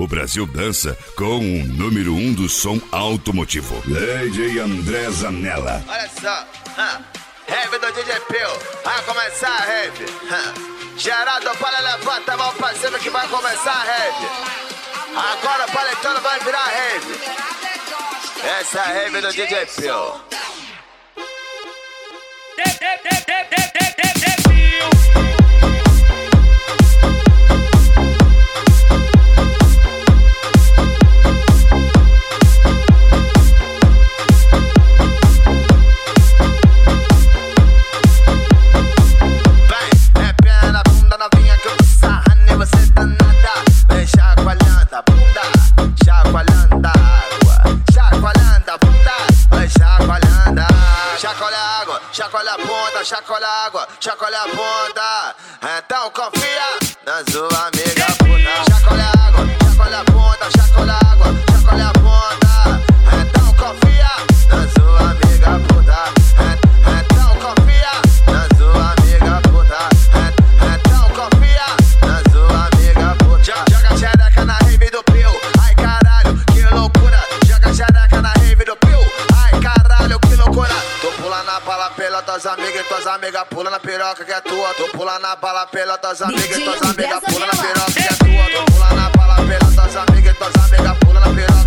o Brasil dança com o número um do som automotivo. Lady André Zanella. Olha só, Heavy do DJ Pio, vai começar a heavy. Geraldo para levanta a mão pra cima que vai começar a heavy. Agora o paletano vai virar heavy. Essa é a heavy do DJ Pio. Chacoalha a bunda, chacoalha a água, chacoalha a bunda. Então confia na sua amiga puta. Chacoalha a água, chacoalha a bunda, chacoalha a água, chacoalha a bunda. Amigas pula na piroca que é tua. Tô pulando na bala pela tuas amigas tuas amigas pula na piroca que é tua. Tô pulando na bala pela tuas amigas tuas amigas pula na piroca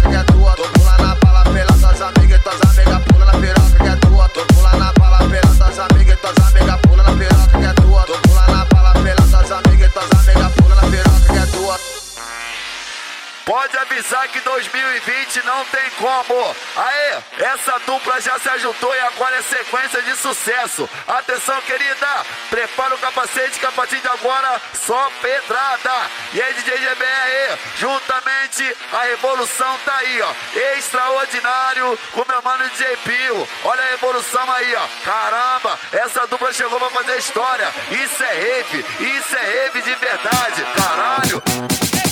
Pode avisar que 2020 não tem como. Aê, essa dupla já se ajuntou e agora é sequência de sucesso. Atenção, querida, prepara o capacete que a partir de agora só pedrada. E aí, DJ GBR, juntamente a revolução tá aí, ó. Extraordinário com meu mano DJ Pio. Olha a revolução aí, ó. Caramba, essa dupla chegou pra fazer história. Isso é rave, isso é rave de verdade. Caralho.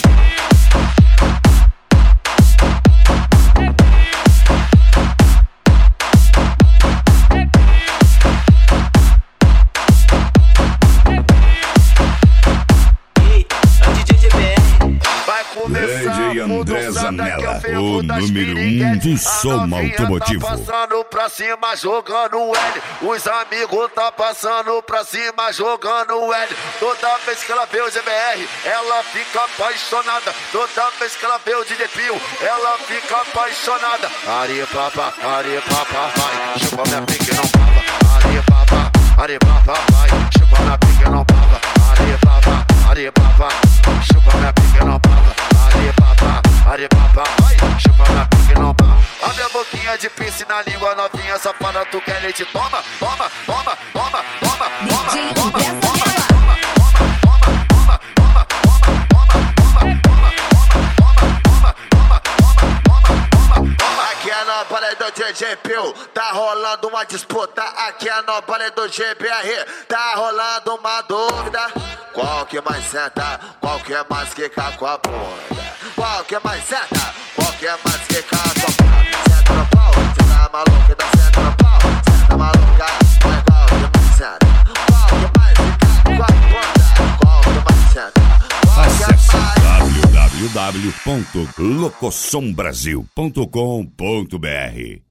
DJ André Zanella, o número um do som automotivo. Tá passando pra cima, jogando L. Os amigos tá passando pra cima, jogando L. Toda vez que ela vê o GBR, ela fica apaixonada. Toda vez que ela vê o DJ Pio, ela fica apaixonada. Ari papa, ari papa, vai. Chupa minha pique, não papa. Ari papa, ari papa, vai. Chupa minha pique, não papa. na língua novinha safada, tu quer leite? Toma, toma, toma, toma, toma, toma, toma, toma. Nobody do DJ Pill, tá rolando uma disputa. Aqui é Nobody do GBR, tá rolando uma dúvida. Qual que mais senta, qual que é mais quica com a bunda? Qual que mais senta, qual que é mais quica com a bunda? Maluca, maluca, www.locosombrasil.com.br